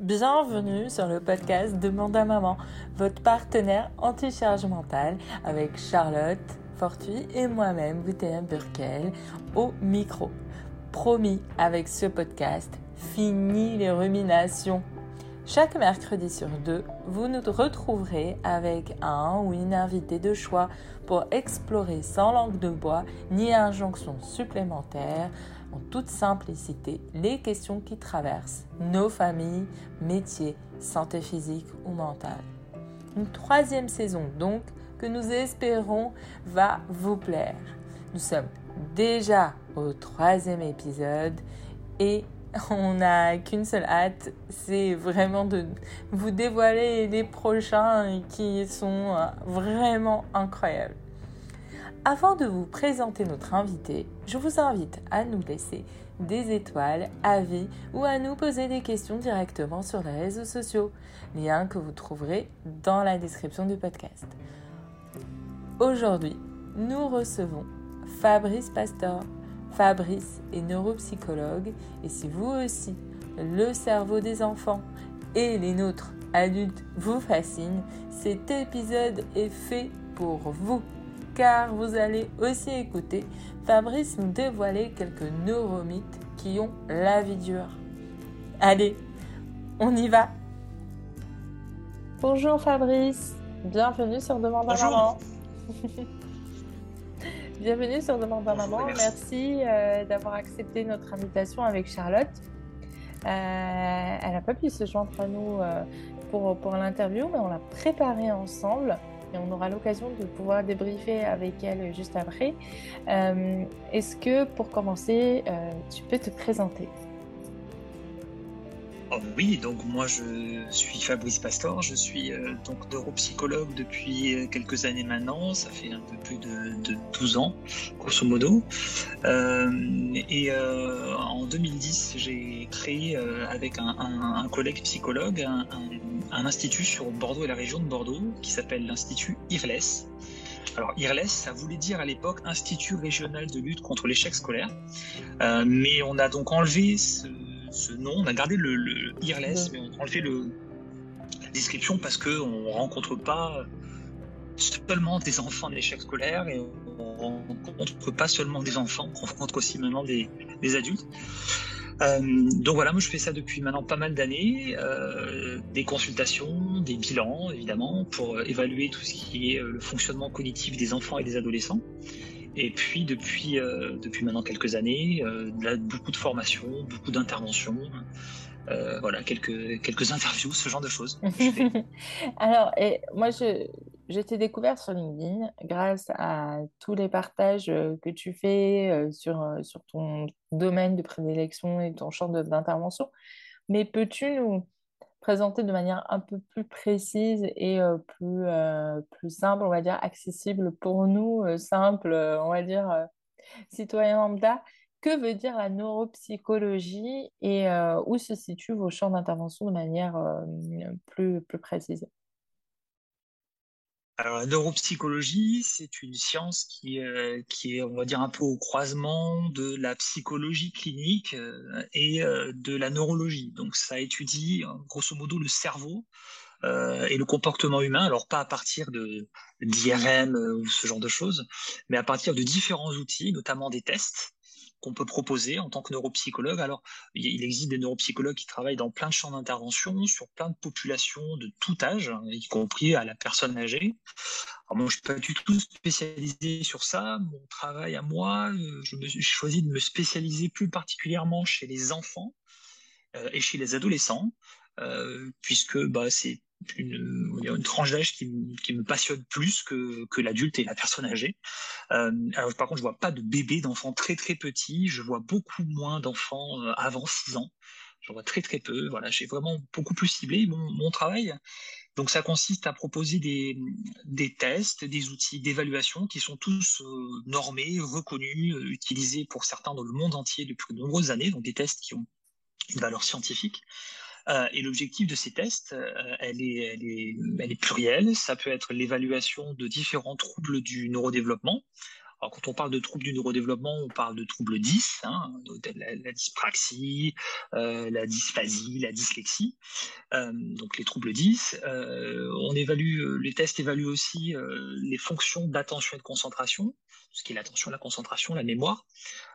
Bienvenue sur le podcast Demande à maman, votre partenaire anti-charge mentale avec Charlotte Fortuit et moi-même, Boutéa Burkel, au micro. Promis, avec ce podcast, fini les ruminations. Chaque mercredi sur deux, vous nous retrouverez avec un ou une invitée de choix pour explorer sans langue de bois ni injonction supplémentaire en toute simplicité les questions qui traversent nos familles, métiers, santé physique ou mentale. Une troisième saison donc que nous espérons va vous plaire. Nous sommes déjà au troisième épisode et on n'a qu'une seule hâte, c'est vraiment de vous dévoiler les prochains qui sont euh, vraiment incroyables. Avant de vous présenter notre invité, je vous invite à nous laisser des étoiles, avis ou à nous poser des questions directement sur les réseaux sociaux, lien que vous trouverez dans la description du podcast. Aujourd'hui, nous recevons Fabrice Pastor. Fabrice est neuropsychologue et si vous aussi, le cerveau des enfants et les nôtres adultes vous fascinent, cet épisode est fait pour vous car vous allez aussi écouter Fabrice nous dévoiler quelques neuromythes qui ont la vie dure. Allez, on y va Bonjour Fabrice, bienvenue sur Demande à Maman. bienvenue sur Demande à Maman, merci, euh, d'avoir accepté notre invitation avec Charlotte. Euh, elle n'a pas pu se joindre à nous euh, pour, pour l'interview, mais on l'a préparée ensemble et on aura l'occasion de pouvoir débriefer avec elle juste après. Euh, est-ce que pour commencer, euh, tu peux te présenter? Oh oui, donc moi je suis Fabrice Pastor, je suis euh, donc neuropsychologue depuis quelques années maintenant, ça fait un peu plus de, 12 ans, grosso modo. et en 2010, j'ai créé avec un, collègue psychologue un, un institut sur Bordeaux et la région de Bordeaux qui s'appelle l'Institut IRLES. Alors IRLES, ça voulait dire à l'époque Institut régional de lutte contre l'échec scolaire, euh, mais on a donc enlevé ce, nom, on a gardé le, IRLES, mais on a enlevé le, la description parce qu'on ne rencontre pas seulement des enfants d'échec scolaire et on ne rencontre pas seulement des enfants, on rencontre aussi maintenant des, des adultes. Euh, donc voilà, moi je fais ça depuis maintenant pas mal d'années, euh, des consultations, des bilans évidemment, pour évaluer tout ce qui est euh, le fonctionnement cognitif des enfants et des adolescents. Et puis depuis, depuis maintenant quelques années, beaucoup de formations, beaucoup d'interventions. voilà, quelques, quelques interviews, ce genre de choses. Alors, et moi, je, je t'ai découvert sur LinkedIn grâce à tous les partages euh, que tu fais euh, sur, euh, sur ton domaine de prédilection et ton champ d'intervention. Mais peux-tu nous présenter de manière un peu plus précise et plus, plus simple, on va dire, accessible pour nous, simple, on va dire, citoyens lambda, que veut dire la neuropsychologie et où se situent vos champs d'intervention de manière plus, plus précise? Alors, la neuropsychologie, c'est une science qui, euh, qui est, on va dire, un peu au croisement de la psychologie clinique euh, et euh, de la neurologie. Donc, ça étudie, grosso modo, le cerveau et le comportement humain. Alors, pas à partir de d'IRM ou ce genre de choses, mais à partir de différents outils, notamment des tests qu'on peut proposer en tant que neuropsychologue. Alors, il existe des neuropsychologues qui travaillent dans plein de champs d'intervention, sur plein de populations de tout âge, hein, y compris à la personne âgée. Alors moi, je suis pas du tout spécialisé sur ça. Mon travail à moi, euh, je me suis choisi de me spécialiser plus particulièrement chez les enfants euh, et chez les adolescents, euh, puisque bah, c'est une, tranche d'âge qui, me passionne plus que, l'adulte et la personne âgée. Euh, alors, par contre, je vois pas de bébés, d'enfants très très petits. Je vois beaucoup moins d'enfants euh, avant 6 ans. Je vois très très peu. Voilà, j'ai vraiment beaucoup plus ciblé mon, travail. Donc, ça consiste à proposer des, tests, des outils d'évaluation qui sont tous euh, normés, reconnus, utilisés pour certains dans le monde entier depuis de nombreuses années. Donc, des tests qui ont une valeur scientifique. Euh, et l'objectif de ces tests, euh, elle, est, elle, est, elle est plurielle. Ça peut être l'évaluation de différents troubles du neurodéveloppement. Alors, quand on parle de troubles du neurodéveloppement, on parle de troubles 10, hein, la, dyspraxie, euh, la dysphasie, la dyslexie, donc les troubles 10. Euh, on évalue, les tests évaluent aussi les fonctions d'attention et de concentration, ce qui est l'attention, la concentration, la mémoire.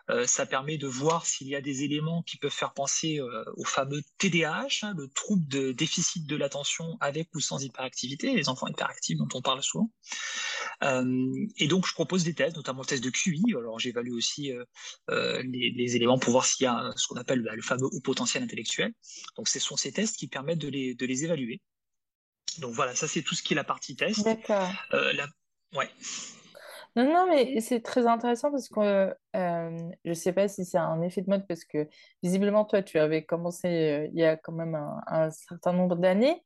Euh, ça permet de voir s'il y a des éléments qui peuvent faire penser euh, au fameux TDAH, hein, le trouble de déficit de l'attention avec ou sans hyperactivité, les enfants hyperactifs dont on parle souvent. Euh, et donc, je propose des tests, notamment le test de QI. Alors, j'évalue aussi les, éléments pour voir s'il y a ce qu'on appelle bah, le fameux haut potentiel intellectuel. Donc, ce sont ces tests qui permettent de les, de les évaluer. Donc voilà, ça c'est tout ce qui est la partie test. D'accord. La... Ouais. Non, non, mais c'est très intéressant parce que euh, je ne sais pas si c'est un effet de mode parce que visiblement, toi, tu avais commencé euh, il y a quand même un, certain nombre d'années,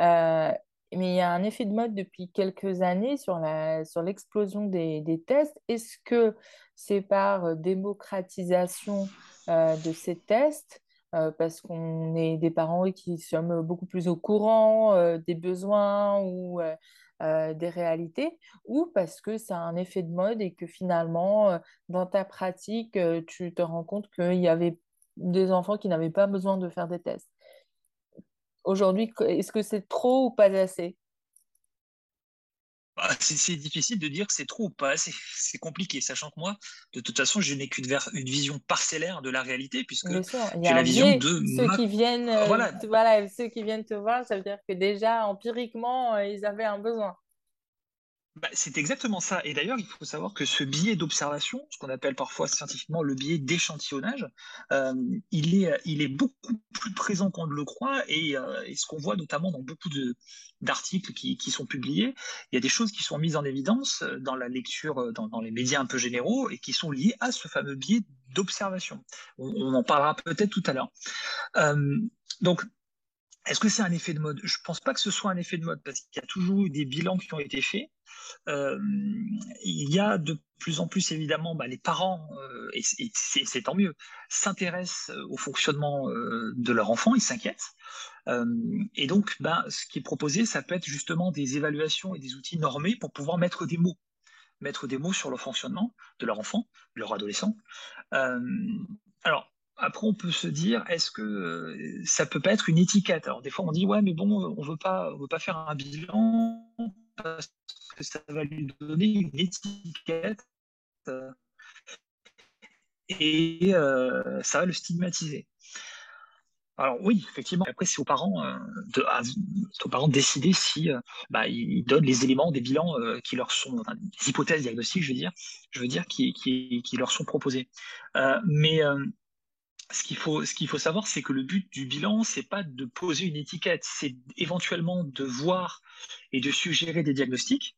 euh, mais il y a un effet de mode depuis quelques années sur sur l'explosion des, des tests. Est-ce que c'est par démocratisation de ces tests? parce qu'on est des parents qui sommes beaucoup plus au courant des besoins ou euh, des réalités ou parce que c'est un effet de mode et que finalement, euh, dans ta pratique, euh, tu te rends compte qu'il y avait des enfants qui n'avaient pas besoin de faire des tests. Aujourd'hui, est-ce que c'est trop ou pas assez? Bah, c'est difficile de dire que c'est trop ou pas assez. C'est compliqué, sachant que moi, de toute façon, je n'ai qu'une une vision parcellaire de la réalité, puisque j'ai la vision de ceux qui viennent, euh, voilà. voilà. ceux qui viennent te voir, ça veut dire que déjà empiriquement, euh, ils avaient un besoin. Bah, c'est exactement ça. Et d'ailleurs, il faut savoir que ce biais d'observation, ce qu'on appelle parfois scientifiquement le biais d'échantillonnage, euh, il, est, il est beaucoup plus présent qu'on ne le croit. Et, euh, ce qu'on voit notamment dans beaucoup d'articles qui, qui, sont publiés, il y a des choses qui sont mises en évidence euh, dans la lecture, dans, les médias un peu généraux, et qui sont liées à ce fameux biais d'observation. On, on, en parlera peut-être tout à l'heure. donc, est-ce que c'est un effet de mode? Je ne pense pas que ce soit un effet de mode, parce qu'il y a toujours eu des bilans qui ont été faits euh, il y a de plus en plus évidemment bah, les parents, euh, et c'est tant mieux, s'intéressent au fonctionnement euh, de leur enfant, ils s'inquiètent. et donc, bah, ce qui est proposé, ça peut être justement des évaluations et des outils normés pour pouvoir mettre des mots mettre des mots sur le fonctionnement de leur enfant, de leur adolescent. alors, après, on peut se dire, est-ce que ça peut pas être une étiquette? Alors, des fois, on dit, ouais, mais bon, on veut pas, on veut pas faire un bilan parce que ça va lui donner une étiquette euh, et euh, ça va le stigmatiser. Alors oui, effectivement. Après, c'est aux parents euh, de, aux parents de décider si bah, ils donnent les éléments des bilans qui leur sont, des hypothèses diagnostiques, je veux dire, je veux dire, qui, qui, qui leur sont proposées. mais ce qu'il faut, savoir, c'est que le but du bilan, c'est pas de poser une étiquette, c'est éventuellement de voir et de suggérer des diagnostics.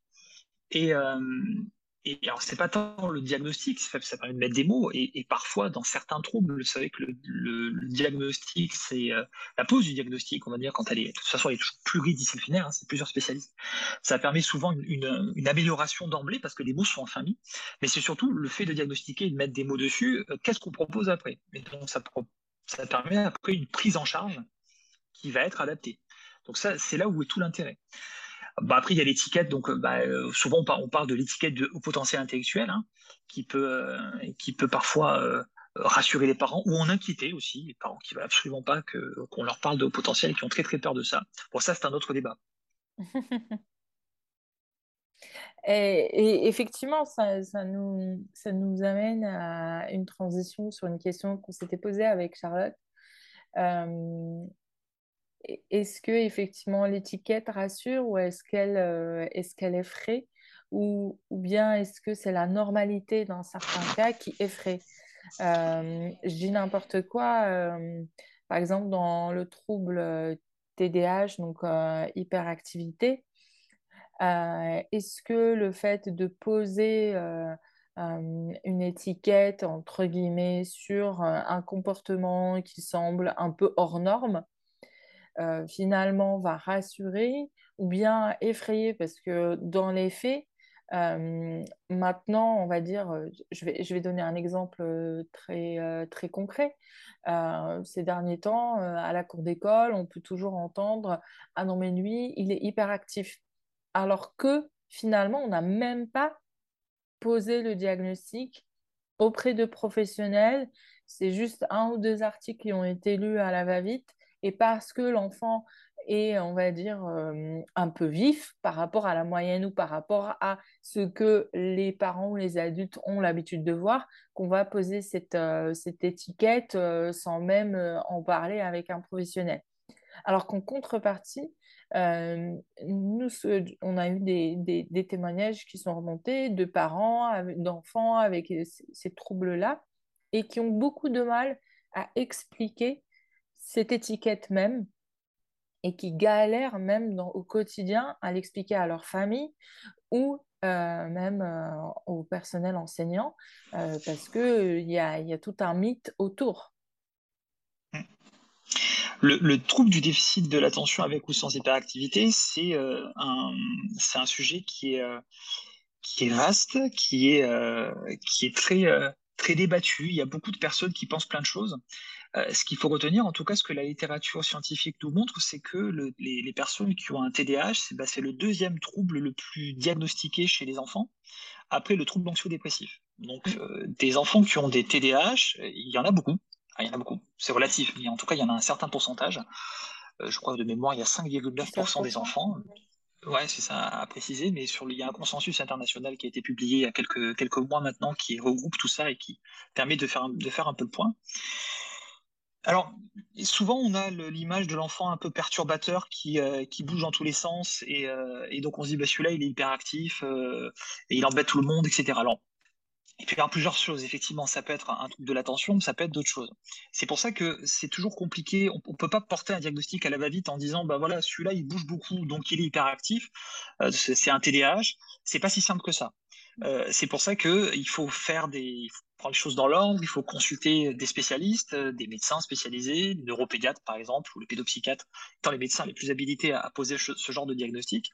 Et, euh, et alors, c'est pas tant le diagnostic, ça permet de mettre des mots, et, parfois, dans certains troubles, vous savez que le, diagnostic, c'est euh, la pose du diagnostic, on va dire, quand elle est, de toute façon, elle est toujours pluridisciplinaire, hein, c'est plusieurs spécialistes. Ça permet souvent une, une, amélioration d'emblée, parce que les mots sont enfin mis, mais c'est surtout le fait de diagnostiquer et de mettre des mots dessus, euh, qu'est-ce qu'on propose après? Et donc, ça, ça permet après une prise en charge qui va être adaptée. Donc ça, c'est là où est tout l'intérêt. Bah, après, il y a l'étiquette, donc euh, bah, euh, souvent on, parle de l'étiquette de potentiel intellectuel, hein, qui, peut, euh, qui peut parfois rassurer les parents ou en inquiéter aussi, les parents qui ne veulent absolument pas qu'on leur parle de haut potentiel et qui ont très très peur de ça. Bon, ça, c'est un autre débat. et, effectivement, ça, ça, nous, ça nous amène à une transition sur une question qu'on s'était posée avec Charlotte. Est-ce que effectivement l'étiquette rassure ou est-ce qu'elle euh, est, qu'elle effraie ou, ou bien est-ce que c'est la normalité dans certains cas qui effraie? Euh, Je dis n'importe quoi. Euh, par exemple, dans le trouble TDAH, donc hyperactivité, est-ce que le fait de poser une étiquette entre guillemets sur un comportement qui semble un peu hors norme euh, finalement va rassurer ou bien effrayer parce que dans les faits, euh, maintenant, on va dire, euh, je vais, je vais donner un exemple très, très concret. ces derniers temps, à la cour d'école, on peut toujours entendre Ah non, mais lui, il est hyper actif. Alors que finalement, on n'a même pas poser le diagnostic auprès de professionnels. C'est juste un ou deux articles qui ont été lus à la va-vite. Et parce que l'enfant est, on va dire, euh, un peu vif par rapport à la moyenne ou par rapport à ce que les parents ou les adultes ont l'habitude de voir, qu'on va poser cette, euh, cette étiquette euh, sans même en parler avec un professionnel. Alors qu'en contrepartie, nous, on a eu des, des, témoignages qui sont remontés de parents, d'enfants avec ces, ces troubles-là et qui ont beaucoup de mal à expliquer cette étiquette même et qui galèrent même au quotidien à l'expliquer à leur famille ou euh, même euh, au personnel enseignant euh, parce qu'il y a, y a tout un mythe autour. Le, trouble du déficit de l'attention avec ou sans hyperactivité, c'est un, un, sujet qui est, qui est vaste, qui est, qui est très, très débattu. Il y a beaucoup de personnes qui pensent plein de choses. Euh, ce qu'il faut retenir, en tout cas, ce que la littérature scientifique nous montre, c'est que les, personnes qui ont un TDAH, bah, c'est le deuxième trouble le plus diagnostiqué chez les enfants, après le trouble anxio-dépressif. Donc, euh, des enfants qui ont des TDAH, il y en a beaucoup. Ah, il y en a beaucoup. C'est relatif, mais en tout cas, il y en a un certain pourcentage. Euh, je crois que de mémoire, il y a 5,9% des enfants. Ouais, c'est ça à préciser, mais sur, il y a un consensus international qui a été publié il y a quelques, quelques mois maintenant qui regroupe tout ça et qui permet de faire, de faire un peu le point. Alors, souvent, on a l'image de l'enfant un peu perturbateur qui, euh, qui bouge dans tous les sens, et, euh, donc on se dit, bah, celui-là, il est hyperactif, euh, et il embête tout le monde, etc. Alors, il peut y avoir plusieurs choses, effectivement, ça peut être un, truc de l'attention, ça peut être d'autres choses. C'est pour ça que c'est toujours compliqué, on ne peut pas porter un diagnostic à la va-vite en disant, bah voilà, celui-là, il bouge beaucoup, donc il est hyperactif, c'est un TDAH, c'est pas si simple que ça. c'est pour ça qu'il faut faire des, prendre les choses dans l'ordre, il faut consulter des spécialistes, euh, des médecins spécialisés, des neuropédiatres par exemple, ou les pédopsychiatres, étant les médecins les plus habilités à, poser ce, genre de diagnostic.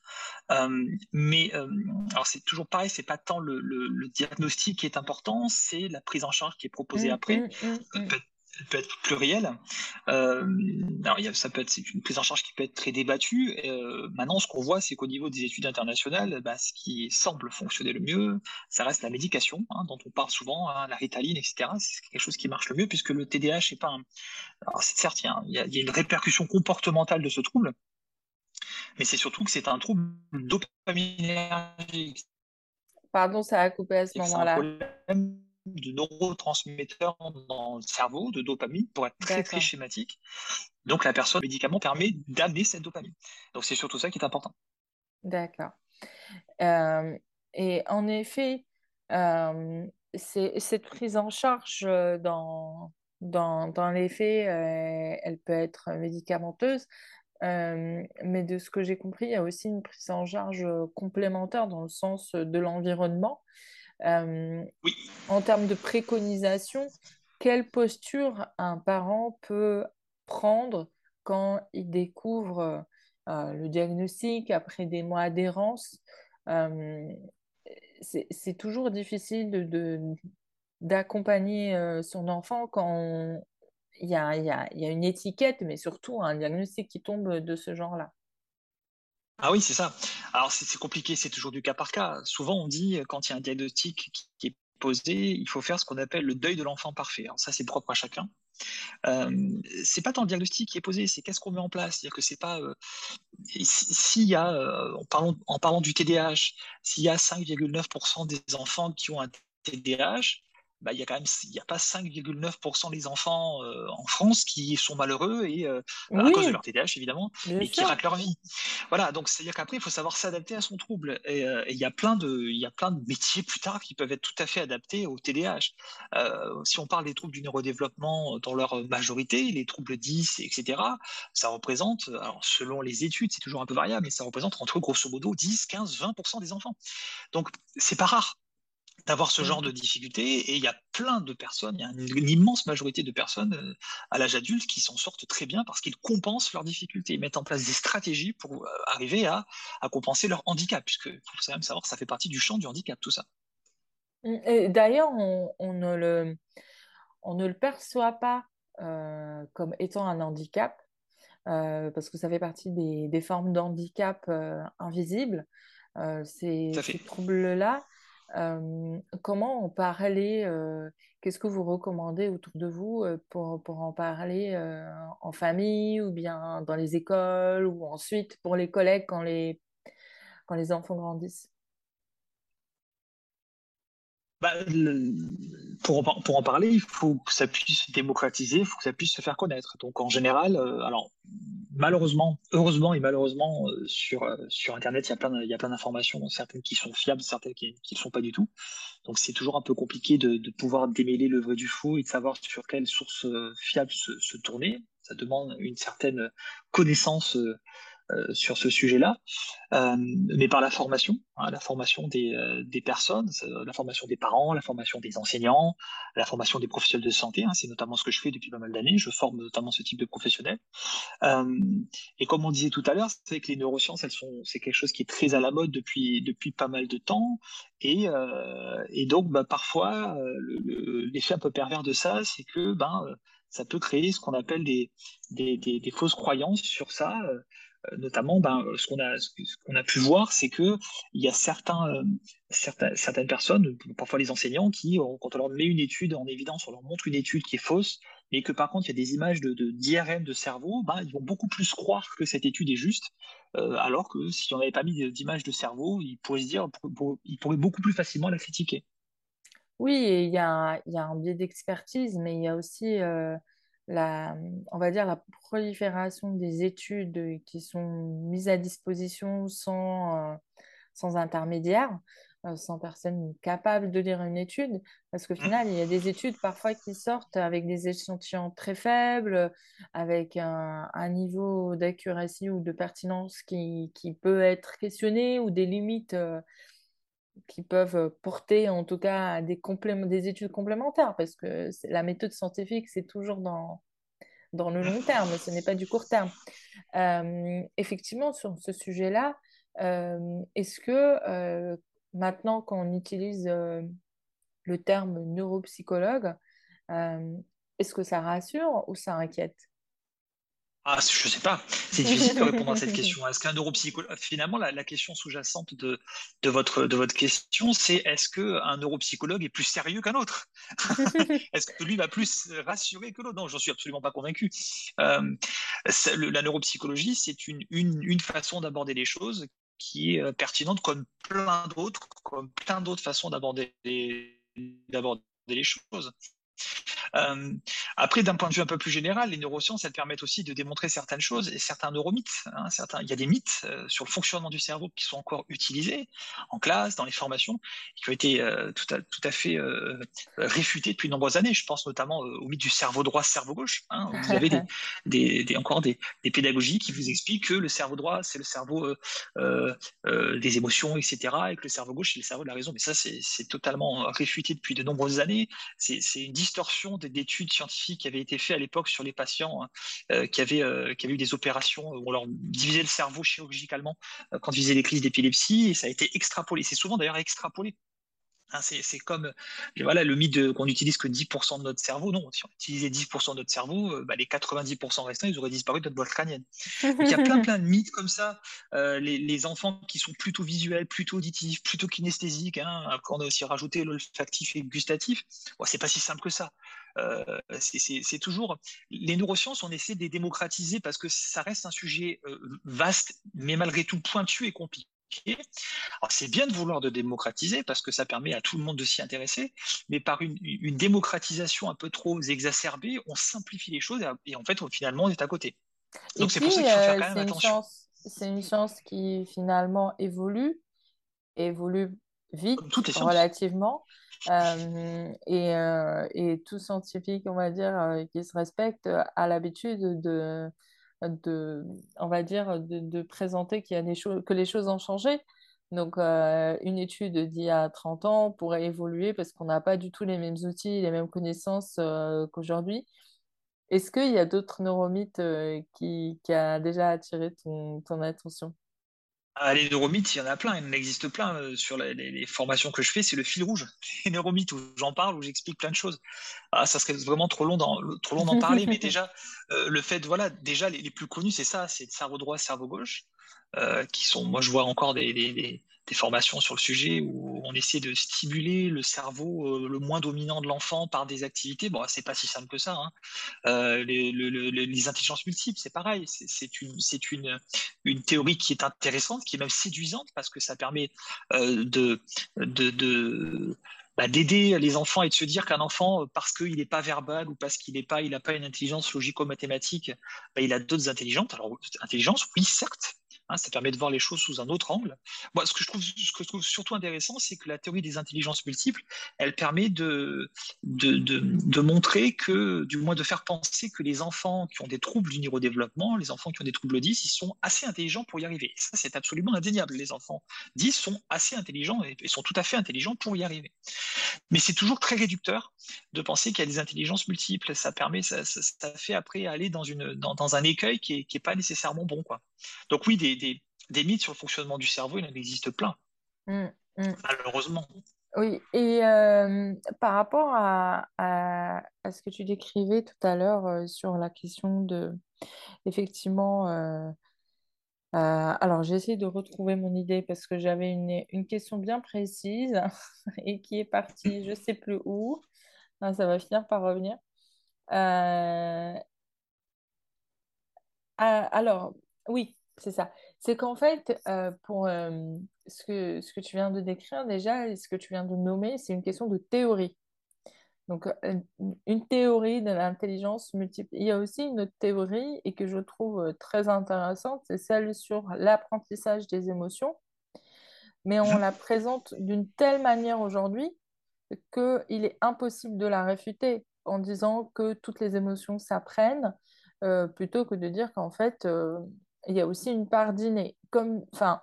Euh, mais euh, alors c'est toujours pareil, c'est pas tant le, diagnostic qui est important, c'est la prise en charge qui est proposée mmh, après. Mmh, mmh, peut être pluriel. Euh, alors, ça peut être c'est une prise en charge qui peut être très débattue. Euh, maintenant, ce qu'on voit, c'est qu'au niveau des études internationales, bah, ce qui semble fonctionner le mieux, ça reste la médication, hein, dont on parle souvent, hein, la ritaline, etc. C'est quelque chose qui marche le mieux, puisque le TDAH est pas un... Alors, certes, il y, a, une répercussion comportementale de ce trouble, mais c'est surtout que c'est un trouble dopaminergique. Pardon, ça a coupé à ce moment-là de neurotransmetteurs dans le cerveau, de dopamine, pour être très très schématique. Donc la personne, le médicament permet d'amener cette dopamine. Donc c'est surtout ça qui est important. D'accord. Euh, et en effet, euh, cette prise en charge euh, dans, dans, dans les faits, elle peut être médicamenteuse. mais de ce que j'ai compris, il y a aussi une prise en charge complémentaire dans le sens de l'environnement. Euh, oui. En termes de préconisation, quelle posture un parent peut prendre quand il découvre euh, le diagnostic après des mois d'errance? Euh, C'est toujours difficile de, d'accompagner son enfant quand il y a une étiquette, mais surtout un diagnostic qui tombe de ce genre-là. Ah oui, c'est ça. Alors c'est compliqué, c'est toujours du cas par cas. Souvent on dit quand il y a un diagnostic qui est posé, il faut faire ce qu'on appelle le deuil de l'enfant parfait. Alors ça c'est propre à chacun. Euh, c'est pas tant le diagnostic qui est posé, c'est qu'est-ce qu'on met en place? C'est-à-dire que c'est pas euh, s'il y a, euh, en, parlant, en parlant du TDAH, s'il y a 5,9% des enfants qui ont un TDAH, bah, il y a quand même il y a pas 5,9% des enfants euh, en France qui sont malheureux et euh, à cause de leur TDAH évidemment et qui ratent leur vie. Voilà, donc c'est à dire qu'après il faut savoir s'adapter à son trouble euh, et il y a plein de il y a plein de métiers plus tard qui peuvent être tout à fait adaptés au TDAH. si on parle des troubles du neurodéveloppement dans leur majorité, les troubles 10 etc. Ça représente alors selon les études, c'est toujours un peu variable mais ça représente entre grosso modo 10, 15, 20% des enfants. Donc c'est pas rare d'avoir ce genre de difficultés. Et il y a plein de personnes, il y a une, immense majorité de personnes euh, à l'âge adulte qui s'en sortent très bien parce qu'ils compensent leurs difficultés, ils mettent en place des stratégies pour euh, arriver à, compenser leur handicap, puisque il faut quand même savoir que ça fait partie du champ du handicap, tout ça. D'ailleurs, on, ne le, on ne le perçoit pas euh, comme étant un handicap, parce que ça fait partie des, formes d'handicap invisibles, ces, ces troubles-là. Comment en parler Qu'est-ce que vous recommandez autour de vous pour, en parler en famille ou bien dans les écoles ou ensuite pour les collègues quand les enfants grandissent? Bah, pour, en, parler, il faut que ça puisse se démocratiser, il faut que ça puisse se faire connaître. Donc en général, euh, alors malheureusement, heureusement et malheureusement, euh, sur, euh, sur Internet, il y a plein, d'informations, certaines qui sont fiables, certaines qui ne sont pas du tout. Donc c'est toujours un peu compliqué de, de, pouvoir démêler le vrai du faux et de savoir sur quelle source fiable se, tourner. Ça demande une certaine connaissance sur ce sujet-là, euh, mais par la formation, hein, la formation des, euh, personnes, la formation des parents, la formation des enseignants, la formation des professionnels de santé. Hein, c'est notamment ce que je fais depuis pas mal d'années. Je forme notamment ce type de professionnels. et comme on disait tout à l'heure, c'est que les neurosciences, c'est quelque chose qui est très à la mode depuis depuis pas mal de temps. Et, donc, bah, parfois, l'effet un peu pervers de ça, c'est que ben ça peut créer ce qu'on appelle des, des, fausses croyances sur ça. Euh, notamment, ben, ce qu'on a, a pu voir, c'est que il y a certains, euh, certaines personnes, parfois les enseignants, qui, quand on leur met une étude en évidence, on leur montre une étude qui est fausse, mais que par contre il y a des images de, d'IRM de cerveau, ben, ils vont beaucoup plus croire que cette étude est juste, euh, alors que si on n'avait pas mis d'images de cerveau, ils pourraient se dire, ils pourraient beaucoup plus facilement la critiquer. Oui, il y a, il y a un biais d'expertise, mais il y a aussi la, on va dire, la prolifération des études qui sont mises à disposition sans, euh, sans intermédiaire, euh, sans personne capable de lire une étude, parce qu'au final, il y a des études parfois qui sortent avec des échantillons très faibles, avec un, niveau d'accuracy ou de pertinence qui, qui, peut être questionné, ou des limites. Euh, qui peuvent porter en tout cas des, des études complémentaires, parce que la méthode scientifique, c'est toujours dans, le long terme, ce n'est pas du court terme. Effectivement, sur ce sujet-là, est-ce que maintenant qu'on utilise le terme neuropsychologue, est-ce que ça rassure ou ça inquiète? Ah, je sais pas. C'est difficile de répondre à cette question. Est-ce qu'un neuropsychologue, finalement, la, question sous-jacente de, de, votre, de votre question, c'est est-ce qu'un neuropsychologue est plus sérieux qu'un autre? Est-ce que lui va plus rassurer que l'autre? Non, j'en suis absolument pas convaincu. Euh, la neuropsychologie, c'est une, une, une façon d'aborder les choses qui est euh, pertinente comme plein d'autres, comme plein d'autres façons d'aborder d'aborder les choses. Euh, après, d'un point de vue un peu plus général, les neurosciences, elles permettent aussi de démontrer certaines choses et certains neuromythes. Hein, certains, il y a des mythes euh, sur le fonctionnement du cerveau qui sont encore utilisés en classe, dans les formations, qui ont été euh, tout, à, tout à fait réfutés depuis de nombreuses années. Je pense notamment au mythe du cerveau droit, cerveau gauche. Hein, vous avez des, des, encore des, des, pédagogies qui vous expliquent que le cerveau droit, c'est le cerveau des émotions, etc., et que le cerveau gauche, c'est le cerveau de la raison. Mais ça, c'est totalement réfuté depuis de nombreuses années. C'est une distorsion d'études scientifiques qui avaient été faites à l'époque sur les patients hein, euh, qui, avaient, euh, qui avaient eu des opérations où on leur divisait le cerveau chirurgicalement euh, quand ils faisaient des crises d'épilepsie, ça a été extrapolé. C'est souvent d'ailleurs extrapolé Hein, c'est comme voilà, le mythe qu'on n'utilise que 10% de notre cerveau. Non, si on utilisait 10% de notre cerveau, euh, bah, les 90% restants, ils auraient disparu de notre boîte crânienne. il y a plein, plein de mythes comme ça. Euh, les, enfants qui sont plutôt visuels, plutôt auditifs, plutôt kinesthésiques, hein, après on a aussi rajouté l'olfactif et gustatif. Bon, c'est pas si simple que ça. Euh, c'est toujours les neurosciences, on essaie de les démocratiser parce que ça reste un sujet vaste, mais malgré tout pointu et compliqué c'est bien de vouloir de démocratiser parce que ça permet à tout le monde de s'y intéresser, mais par une, démocratisation un peu trop exacerbée, on simplifie les choses et, en fait, finalement, on est à côté. Donc c'est pour ça qu'il faut faire quand même attention. C'est une chance qui finalement évolue, évolue vite, relativement. Euh, et, euh, et, tout scientifique, on va dire, euh, qui se respecte, a l'habitude de, de, on va dire, de, présenter y a des que les choses ont changé. Donc, euh, une étude d'il y a 30 ans pourrait évoluer parce qu'on n'a pas du tout les mêmes outils, les mêmes connaissances euh, qu'aujourd'hui. Est-ce qu'il y a d'autres neuromythes euh, qui, qui a déjà attiré ton, ton attention? Ah, les neuromythes, il y en a plein, il en existe plein sur les, formations que je fais, c'est le fil rouge. Les neuromythes où j'en parle, où j'explique plein de choses. Ah, ça serait vraiment trop long d'en, trop long d'en parler, mais déjà, le fait, voilà, déjà, les, plus connus, c'est ça, c'est cerveau droit, cerveau gauche. Qui sont, moi je vois encore des, formations sur le sujet où on essaie de stimuler le cerveau le moins dominant de l'enfant par des activités. Bon, c'est pas si simple que ça. Hein. les, les, intelligences multiples, c'est pareil. C'est une, théorie qui est intéressante, qui est même séduisante parce que ça permet bah, d'aider les enfants et de se dire qu'un enfant, parce qu'il n'est pas verbal ou parce qu'il n'est pas, il n'a pas une intelligence logico-mathématique, bah, il a d'autres intelligences. Alors, intelligence, oui, certes, Hein, ça permet de voir les choses sous un autre angle. Moi, ce que je trouve, surtout intéressant, c'est que la théorie des intelligences multiples, elle permet de, montrer que, du moins de faire penser que les enfants qui ont des troubles du neurodéveloppement, les enfants qui ont des troubles 10, ils sont assez intelligents pour y arriver. Ça, c'est absolument indéniable. Les enfants 10 sont assez intelligents et, sont tout à fait intelligents pour y arriver. Mais c'est toujours très réducteur de penser qu'il y a des intelligences multiples. Ça permet, ça, fait après aller dans, un écueil qui n'est pas nécessairement bon. Quoi. Donc oui, des, des, mythes sur le fonctionnement du cerveau, il en existe plein, mmh, mmh. malheureusement. Oui, et euh, par rapport à, à, ce que tu décrivais tout à l'heure euh, sur la question de, effectivement, euh, alors j'ai essayé de retrouver mon idée parce que j'avais une, une, question bien précise et qui est partie, je ne sais plus où. Ah, ça va finir par revenir. alors, oui, c'est ça. C'est qu'en fait, euh, pour euh, ce que, ce que tu viens de décrire déjà, et ce que tu viens de nommer, c'est une question de théorie. Donc, euh, une théorie de l'intelligence multiple. Il y a aussi une autre théorie, et que je trouve très intéressante, c'est celle sur l'apprentissage des émotions. Mais on la présente d'une telle manière aujourd'hui qu'il est impossible de la réfuter en disant que toutes les émotions s'apprennent, plutôt que de dire qu'en fait, il y a aussi une part d'inné. Comme, enfin,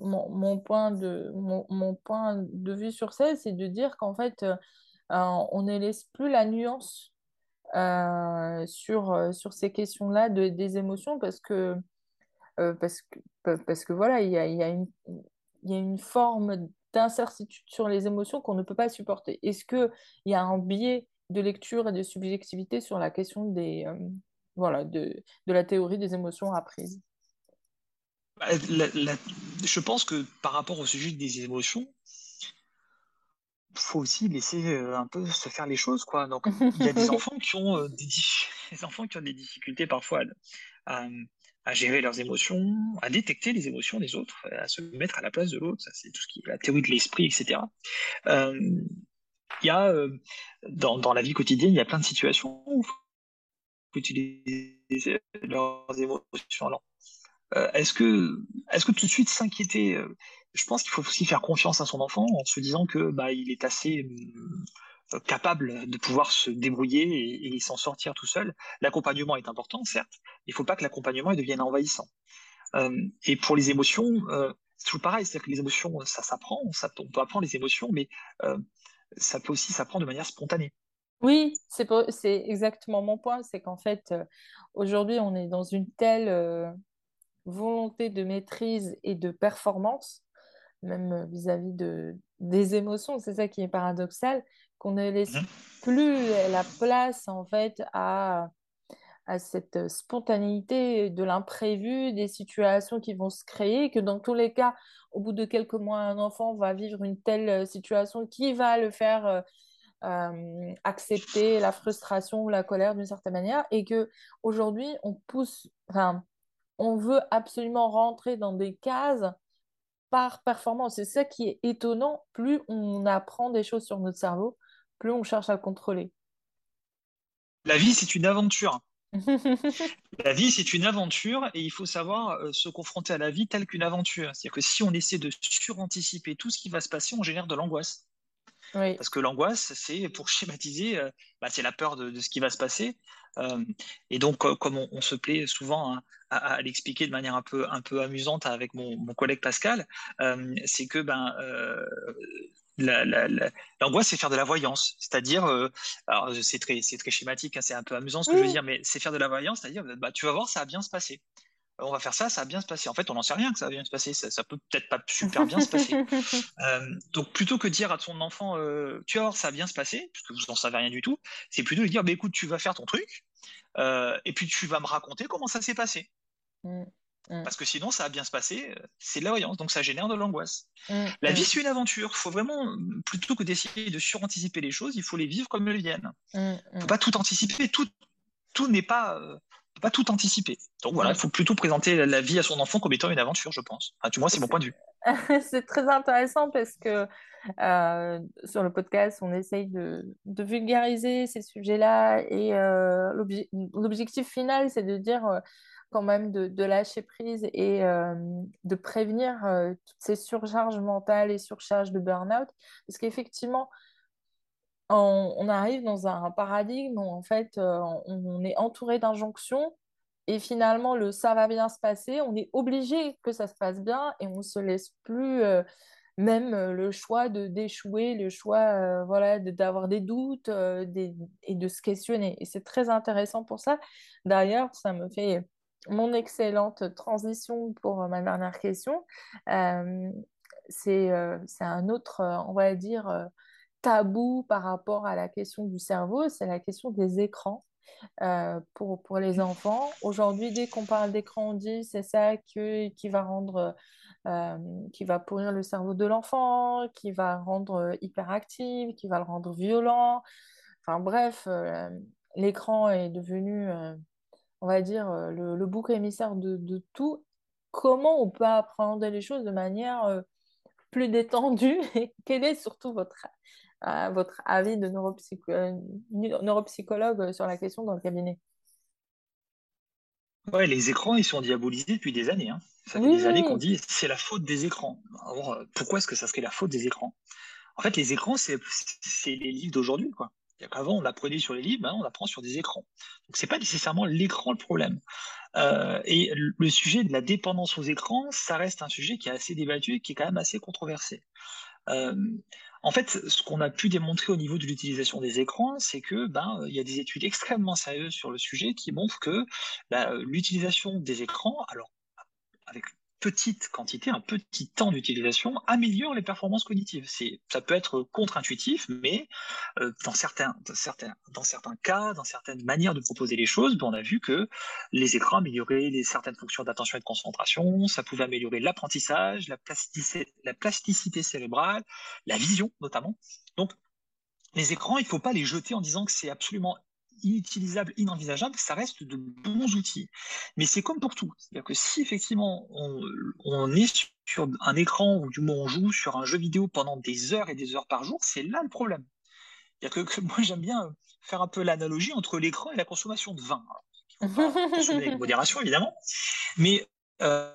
mon, mon, point de, mon, mon, point de vue sur ça, c'est de dire qu'en fait, euh, on ne laisse plus la nuance euh, sur, euh, sur ces questions-là de, des émotions parce que, parce que, parce que voilà, il y a, y a, y a une forme d'incertitude sur les émotions qu'on ne peut pas supporter. Est-ce qu'il y a un biais de lecture et de subjectivité sur la question des, voilà, de, de la théorie des émotions apprises. Bah, Je pense que par rapport au sujet des émotions, faut aussi laisser euh, un peu se faire les choses quoi. Donc il y a des enfants qui ont euh, des, enfants qui ont des difficultés parfois à, à, gérer leurs émotions à détecter les émotions des autres à se mettre à la place de l'autre. Ça c'est tout ce qui est la théorie de l'esprit etc euh, il y a dans, dans, la vie quotidienne il y a plein de situations où utiliser leurs émotions. Euh, est-ce que, est-ce que tout de suite s'inquiéter euh, Je pense qu'il faut aussi faire confiance à son enfant en se disant que bah, il est assez euh, capable de pouvoir se débrouiller et, et s'en sortir tout seul. L'accompagnement est important, certes. Il ne faut pas que l'accompagnement devienne envahissant. et pour les émotions, c'est toujours pareil, c'est-à-dire que les émotions, ça s'apprend, on peut apprendre les émotions, mais ça peut aussi s'apprendre de manière spontanée. Oui, c'est c'est exactement mon point. C'est qu'en fait, euh, aujourd'hui, on est dans une telle euh, volonté de maîtrise et de performance, même euh, vis-à-vis de, des émotions, c'est ça qui est paradoxal, qu'on ne laisse mmh plus la place, en fait, à, à cette spontanéité de l'imprévu, des situations qui vont se créer, que dans tous les cas, au bout de quelques mois, un enfant va vivre une telle situation qui va le faire euh, accepter la frustration ou la colère d'une certaine manière et que aujourd'hui on pousse, enfin, on veut absolument rentrer dans des cases par performance. C'est ça qui est étonnant. Plus on apprend des choses sur notre cerveau, plus on cherche à le contrôler. La vie, c'est une aventure. la vie, c'est une aventure et il faut savoir euh, se confronter à la vie telle qu'une aventure. C'est-à-dire que si on essaie de suranticiper tout ce qui va se passer, on génère de l'angoisse. Parce que l'angoisse, c'est pour schématiser, euh, bah, c'est la peur de, ce qui va se passer. Euh, et donc, comme on, se plaît souvent hein, à, l'expliquer de manière un peu, un peu amusante avec mon, collègue Pascal, euh, c'est que ben, l'angoisse, c'est faire de la voyance. C'est-à-dire, alors c'est très, très schématique, hein, c'est un peu amusant ce que je veux dire, mais c'est faire de la voyance, c'est-à-dire, bah, tu vas voir, ça va bien se passer on va faire ça, ça va bien se passer. En fait, on n'en sait rien que ça va bien se passer. Ça, ça peut peut-être pas super bien se passer. Euh, donc, plutôt que de dire à ton enfant, euh, tu vas voir, ça va bien se passer, parce que vous n'en savez rien du tout, c'est plutôt de dire, bah, écoute, tu vas faire ton truc, euh, et puis tu vas me raconter comment ça s'est passé. Mm. Mm. Parce que sinon, ça va bien se passer, euh, c'est de la voyance, donc ça génère de l'angoisse. Mm. La vie, c'est une aventure. Il faut vraiment, plutôt que d'essayer de suranticiper les choses, il faut les vivre comme elles viennent. Il ne faut pas tout anticiper. Tout, tout n'est pas, euh, pas tout anticiper. Donc voilà, il faut plutôt présenter la vie à son enfant comme étant une aventure, je pense. Enfin, tu vois, c'est mon point de vue. c'est très intéressant parce que euh, sur le podcast, on essaye de, vulgariser ces sujets-là et l'objectif final, c'est de dire quand même de, lâcher prise et euh, de prévenir euh, toutes ces surcharges mentales et surcharges de burn-out. Parce qu'effectivement, on, arrive dans un paradigme où en fait, euh, on, est entouré d'injonctions et finalement, le ça va bien se passer, on est obligé que ça se passe bien et on ne se laisse plus même le choix de d'échouer, le choix voilà d'avoir des doutes et de se questionner. Et c'est très intéressant pour ça. D'ailleurs, ça me fait mon excellente transition pour euh, ma dernière question. Euh, euh, c'est un autre, on va dire, tabou par rapport à la question du cerveau, c'est la question des écrans. pour, pour les enfants. Aujourd'hui, dès qu'on parle d'écran, on dit c'est ça qui va rendre, qui va pourrir le cerveau de l'enfant, qui va rendre hyperactif, qui va le rendre violent. Enfin bref, l'écran est devenu on va dire, euh, le, bouc émissaire de, tout, comment on peut appréhender les choses de manière euh, plus détendue? Et quel est surtout votre, euh, votre avis de neuropsychologue sur la question dans le cabinet? Ouais, les écrans, ils sont diabolisés depuis des années. Hein. Ça fait des années qu'on dit c'est la faute des écrans. Alors, pourquoi est-ce que ça serait la faute des écrans? En fait, les écrans, c'est les livres d'aujourd'hui. quoi. Avant, on apprenait sur les livres, maintenant on apprend sur des écrans. Donc, c'est pas nécessairement l'écran le problème. Euh, et le sujet de la dépendance aux écrans, ça reste un sujet qui est assez débattu et qui est quand même assez controversé. Euh, en fait, ce qu'on a pu démontrer au niveau de l'utilisation des écrans, c'est que ben il y a des études extrêmement sérieuses sur le sujet qui montrent que ben, l'utilisation des écrans, alors avec petite quantité, un petit temps d'utilisation améliore les performances cognitives. C'est, ça peut être contre-intuitif, mais euh, dans, certains, dans, dans certains cas, dans certaines manières de proposer les choses, ben, on a vu que les écrans amélioraient certaines fonctions d'attention et de concentration, ça pouvait améliorer l'apprentissage, la plasticité cérébrale, la vision notamment. Donc, les écrans, il ne faut pas les jeter en disant que c'est absolument inutilisable, inenvisageable, ça reste de bons outils. Mais c'est comme pour tout. C'est-à-dire que si effectivement on, est sur un écran ou du moins on joue sur un jeu vidéo pendant des heures et des heures par jour, c'est là le problème. Que, que, moi j'aime bien faire un peu l'analogie entre l'écran et la consommation de vin. il faut pas consommer avec modération évidemment, mais euh,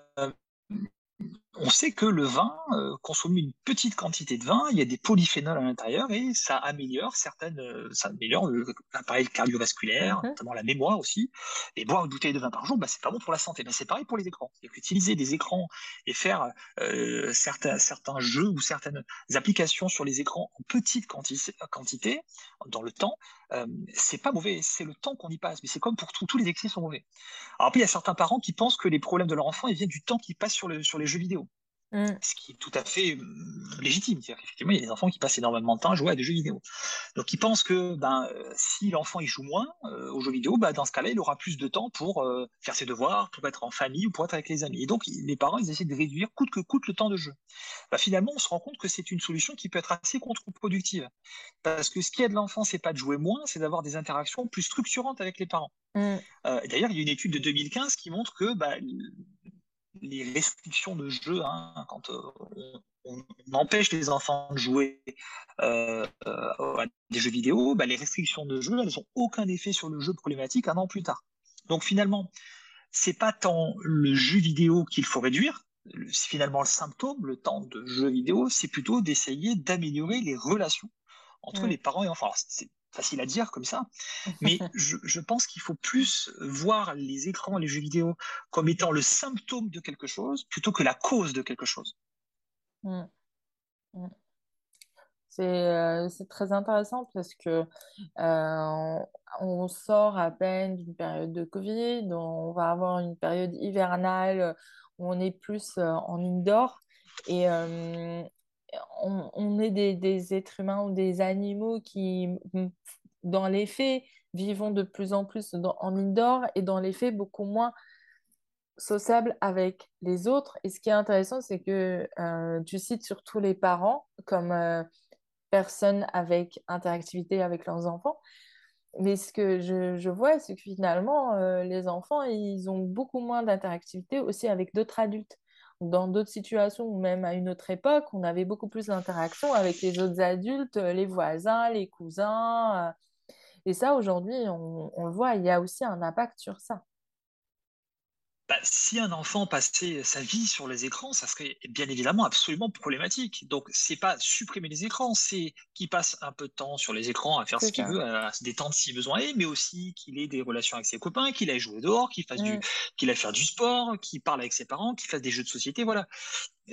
on sait que le vin, euh, consomme une petite quantité de vin, il y a des polyphénols à l'intérieur et ça améliore certaines, euh, ça améliore l'appareil cardiovasculaire, mhm. notamment la mémoire aussi. Et boire une bouteille de vin par jour, bah, c'est pas bon pour la santé. c'est pareil pour les écrans. Utiliser des écrans et faire euh, certains, certains jeux ou certaines applications sur les écrans en petite quantité, dans le temps, c'est pas mauvais. C'est le temps qu'on y passe. Mais c'est comme pour tout, tous les excès sont mauvais. Alors après, il y a certains parents qui pensent que les problèmes de leur enfant ils viennent du temps qu'ils passent sur, le, sur les jeux vidéo. Mm. Ce qui est tout à fait euh, légitime. C'est-à-dire qu'effectivement, il y a des enfants qui passent énormément de temps à jouer à des jeux vidéo. Donc, ils pensent que ben, euh, si l'enfant il joue moins euh, aux jeux vidéo, ben, dans ce cas-là, il aura plus de temps pour faire ses devoirs, pour être en famille ou pour être avec les amis. Et donc, les parents, ils essaient de réduire coûte que coûte le temps de jeu. Ben, finalement, on se rend compte que c'est une solution qui peut être assez contre-productive. Parce que ce qui aide l'enfant, c'est pas de jouer moins, c'est d'avoir des interactions plus structurantes avec les parents. Mm. D'ailleurs, il y a une étude de 2015 qui montre que ben, les restrictions de jeu, hein, quand euh, on, empêche les enfants de jouer euh, euh, à des jeux vidéo, bah, les restrictions de jeu, elles n'ont aucun effet sur le jeu problématique un an plus tard. Donc finalement, c'est pas tant le jeu vidéo qu'il faut réduire, c'est finalement le symptôme, le temps de jeu vidéo, c'est plutôt d'essayer d'améliorer les relations entre les parents et enfants facile à dire comme ça, mais je, pense qu'il faut plus voir les écrans, les jeux vidéo comme étant le symptôme de quelque chose plutôt que la cause de quelque chose. Mmh. Mmh. Euh, c'est très intéressant parce que euh, on sort à peine d'une période de Covid, on va avoir une période hivernale où on est plus euh, en indoor et, on, est des, êtres humains ou des animaux qui, dans les faits, vivons de plus en plus en indoor et dans les faits, beaucoup moins sociable avec les autres. Et ce qui est intéressant, c'est que euh, tu cites surtout les parents comme euh, personnes avec interactivité avec leurs enfants. Mais ce que je, je vois, c'est que finalement, euh, les enfants, ils ont beaucoup moins d'interactivité aussi avec d'autres adultes. Dans d'autres situations, ou même à une autre époque, on avait beaucoup plus d'interactions avec les autres adultes, les voisins, les cousins. et ça, aujourd'hui, on, on le voit, il y a aussi un impact sur ça. Bah, si un enfant passait sa vie sur les écrans, ça serait bien évidemment absolument problématique. Donc, c'est pas supprimer les écrans, c'est qu'il passe un peu de temps sur les écrans à faire ce qu'il veut, à se détendre si besoin est, mais aussi qu'il ait des relations avec ses copains, qu'il aille jouer dehors, qu'il fasse du, mm. qu'il aille faire du sport, qu'il parle avec ses parents, qu'il fasse des jeux de société, voilà.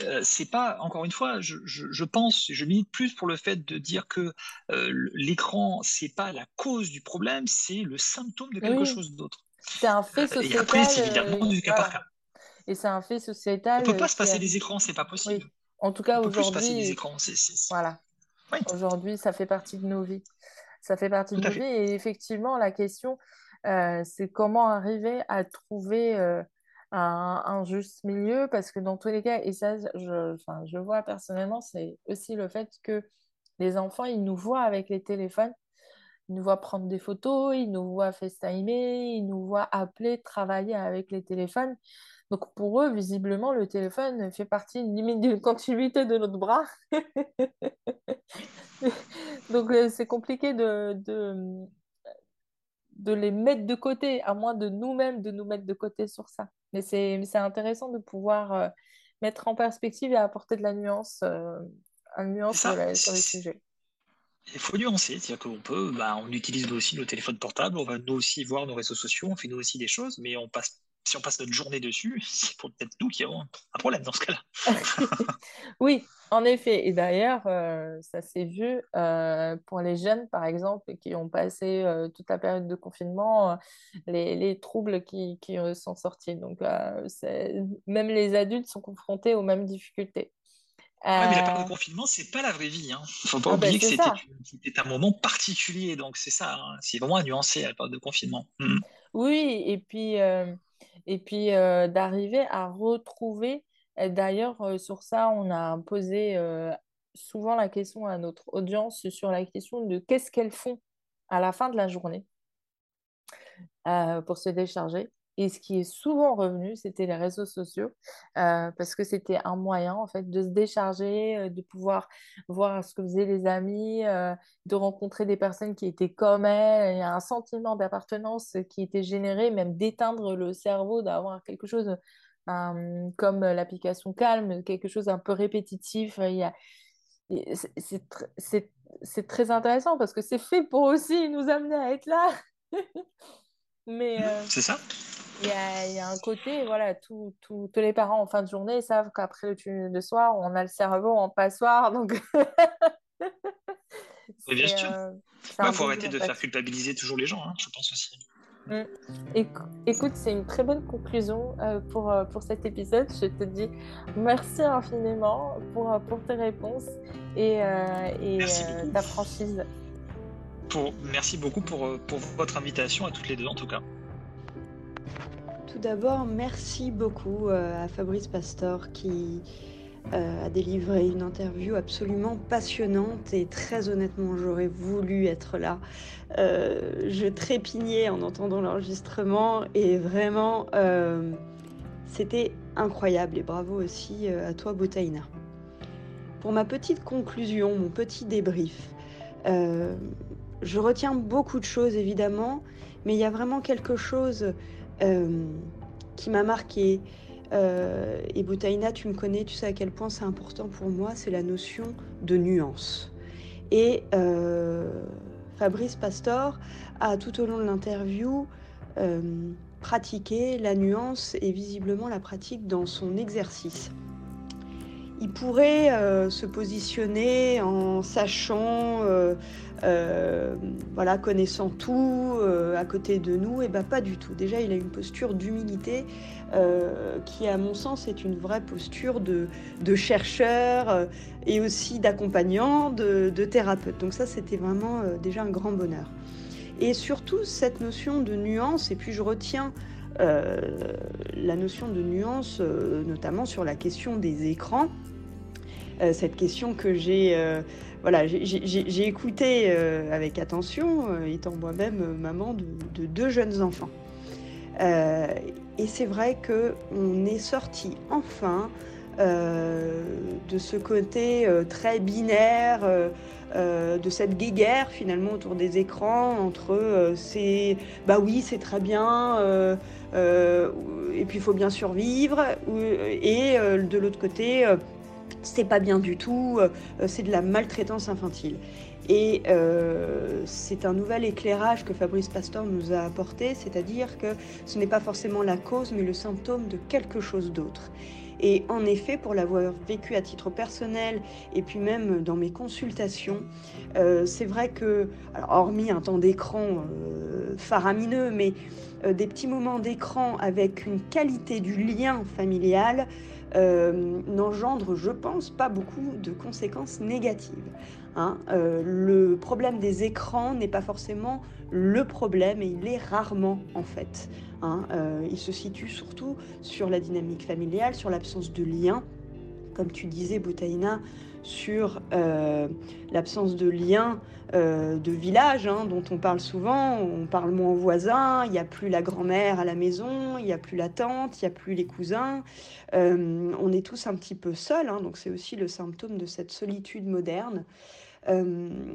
Euh, c'est pas encore une fois, je, je, pense, je milite plus pour le fait de dire que euh, l'écran c'est pas la cause du problème, c'est le symptôme de quelque chose d'autre. C'est un fait sociétal. Et après, c'est évidemment du cas par cas. Et c'est un fait sociétal. On peut pas se passer des écrans, c'est pas possible. En tout cas, aujourd'hui. passer des écrans. Voilà. Aujourd'hui, ça fait partie de nos vies. Ça fait partie de nos vies. Et effectivement, la question, euh, c'est comment arriver à trouver euh, un, un, juste milieu? Parce que dans tous les cas, et ça, je, je vois personnellement, c'est aussi le fait que les enfants, ils nous voient avec les téléphones ils nous voient prendre des photos, ils nous voient FaceTimer, ils nous voient appeler, travailler avec les téléphones. Donc pour eux, visiblement, le téléphone fait partie limite d'une continuité de notre bras. Donc euh, c'est compliqué de, de, de, les mettre de côté, à moins de nous-mêmes de nous mettre de côté sur ça. Mais c'est intéressant de pouvoir euh, mettre en perspective et apporter de la nuance, euh, une nuance sur, le sujet. Il faut nuancer, c'est-à-dire qu'on peut, bah, on utilise aussi nos téléphones portables, on va nous aussi voir nos réseaux sociaux, on fait nous aussi des choses, mais on passe, si on passe notre journée dessus, c'est peut-être nous qui avons un problème dans ce cas-là. oui, en effet. Et d'ailleurs, euh, ça s'est vu euh, pour les jeunes, par exemple, qui ont passé euh, toute la période de confinement, les, les, troubles qui, qui sont sortis. Donc, même les adultes sont confrontés aux mêmes difficultés. Ouais, mais la période de euh, confinement, c'est pas la vraie vie. Hein. Faut pas ah, bah, oublier que c'était un moment particulier, donc c'est ça. Hein. C'est vraiment à nuancer la période de confinement. Mmh. Oui, et puis, euh, et puis euh, d'arriver à retrouver. D'ailleurs, sur ça, on a posé souvent la question à notre audience sur la question de qu'est-ce qu'elles font à la fin de la journée pour se décharger. Et ce qui est souvent revenu, c'était les réseaux sociaux, euh, parce que c'était un moyen, en fait, de se décharger, euh, de pouvoir voir ce que faisaient les amis, euh, de rencontrer des personnes qui étaient comme elles. Il y a un sentiment d'appartenance qui était généré, même d'éteindre le cerveau, d'avoir quelque chose comme l'application Calme, quelque chose un peu répétitif. C'est très intéressant parce que c'est fait pour aussi nous amener à être là. Mais c'est ça? Il y a, un côté, voilà, tous les parents en fin de journée savent qu'après le, soir, on a le cerveau en passoire. Donc, bien sûr. Il euh, faut arrêter de faire culpabiliser toujours les gens, hein, je pense aussi. Mm. Écoute, c'est une très bonne conclusion euh, pour, euh, pour cet épisode. Je te dis merci infiniment pour, pour tes réponses et, et ta franchise. Merci beaucoup pour, pour votre invitation à toutes les deux, en tout cas. Tout d'abord, merci beaucoup euh, à Fabrice Pastor qui euh, a délivré une interview absolument passionnante et très honnêtement, j'aurais voulu être là. Euh, je trépignais en entendant l'enregistrement et vraiment, c'était incroyable et bravo aussi à toi, Botaina. Pour ma petite conclusion, mon petit débrief, je retiens beaucoup de choses évidemment, mais il y a vraiment quelque chose euh, qui m'a marqué. Euh, et Boutaïna, tu me connais, tu sais à quel point c'est important pour moi, c'est la notion de nuance. Et euh, Fabrice Pastor a tout au long de l'interview pratiqué la nuance et visiblement la pratique dans son exercice il pourrait euh, se positionner en sachant, euh, euh, voilà, connaissant tout à côté de nous, et bien pas du tout. Déjà, il a une posture d'humilité qui, à mon sens, est une vraie posture de, chercheur et aussi d'accompagnant, de, de, thérapeute. Donc ça, c'était vraiment déjà un grand bonheur. Et surtout, cette notion de nuance, et puis je retiens la notion de nuance, notamment sur la question des écrans. cette question que j'ai voilà, j'ai écouté avec attention, étant moi-même maman de, deux jeunes enfants. et c'est vrai qu'on est sorti enfin de ce côté très binaire, de cette guéguerre finalement autour des écrans entre c'est bah oui c'est très bien et puis il faut bien survivre et de l'autre côté c'est pas bien du tout, euh, c'est de la maltraitance infantile. Et euh, c'est un nouvel éclairage que Fabrice Pastor nous a apporté, c'est-à-dire que ce n'est pas forcément la cause, mais le symptôme de quelque chose d'autre. Et en effet, pour l'avoir vécu à titre personnel et puis même dans mes consultations, euh, c'est vrai que, hormis un temps d'écran faramineux, mais des petits moments d'écran avec une qualité du lien familial, euh, n'engendre, je pense, pas beaucoup de conséquences négatives. Hein. Euh, le problème des écrans n'est pas forcément le problème et il est rarement en fait. Hein. Euh, il se situe surtout sur la dynamique familiale, sur l'absence de lien. Comme tu disais, Boutaïna, sur euh, l'absence de lien euh, de village hein, dont on parle souvent. On parle moins aux voisins, il n'y a plus la grand-mère à la maison, il n'y a plus la tante, il n'y a plus les cousins. On est tous un petit peu seuls, hein, donc c'est aussi le symptôme de cette solitude moderne.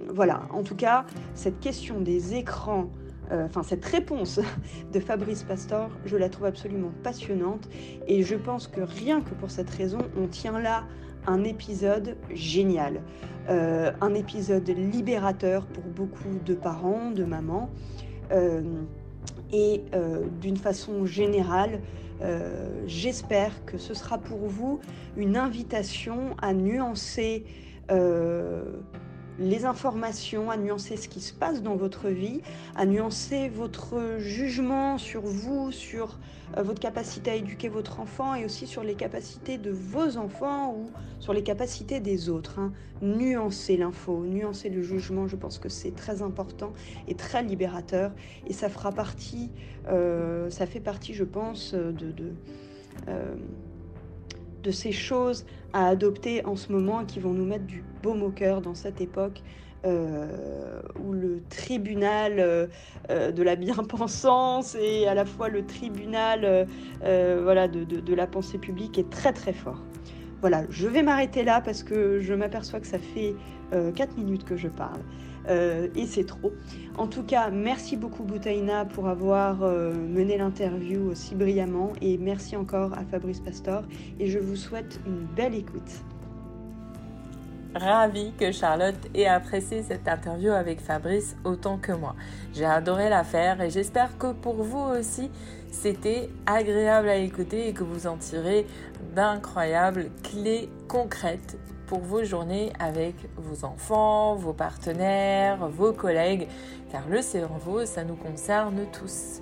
voilà, en tout cas, cette question des écrans enfin cette réponse de Fabrice Pastor, je la trouve absolument passionnante et je pense que rien que pour cette raison, on tient là un épisode génial, euh, un épisode libérateur pour beaucoup de parents, de mamans. Euh, et euh, d'une façon générale, j'espère que ce sera pour vous une invitation à nuancer les informations, à nuancer ce qui se passe dans votre vie, à nuancer votre jugement sur vous, sur euh, votre capacité à éduquer votre enfant et aussi sur les capacités de vos enfants ou sur les capacités des autres. Hein. Nuancer l'info, nuancer le jugement, je pense que c'est très important et très libérateur et ça fera partie, euh, ça fait partie, je pense, de, euh, de ces choses à adopter en ce moment qui vont nous mettre du baume au cœur dans cette époque euh, où le tribunal euh, euh, de la bien-pensance et à la fois le tribunal voilà, de, de, la pensée publique est très très fort. Voilà, je vais m'arrêter là parce que je m'aperçois que ça fait 4 minutes que je parle. Euh, et c'est trop. En tout cas, merci beaucoup Boutaina pour avoir euh, mené l'interview aussi brillamment et merci encore à Fabrice Pastor et je vous souhaite une belle écoute. Ravi que Charlotte ait apprécié cette interview avec Fabrice autant que moi. J'ai adoré la faire et j'espère que pour vous aussi c'était agréable à écouter et que vous en tirez d'incroyables clés concrètes pour vos journées avec vos enfants, vos partenaires, vos collègues, car le cerveau, ça nous concerne tous.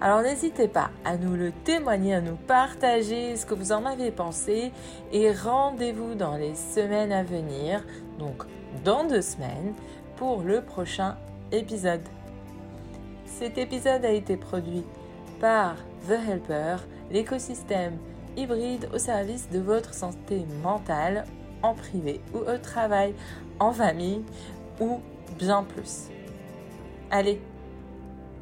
Alors n'hésitez pas à nous le témoigner, à nous partager ce que vous en avez pensé et rendez-vous dans les semaines à venir, donc dans deux semaines, pour le prochain épisode. Cet épisode a été produit par The Helper, l'écosystème hybride au service de votre santé mentale en privé ou au travail, en famille ou bien plus. Allez,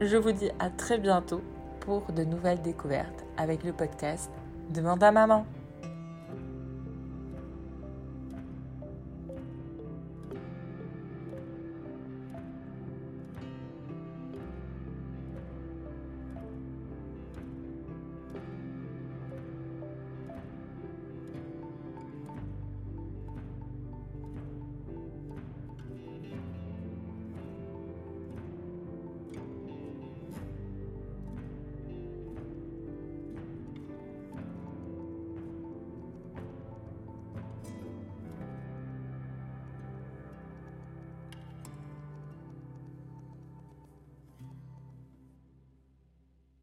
je vous dis à très bientôt pour de nouvelles découvertes avec le podcast Demande à maman.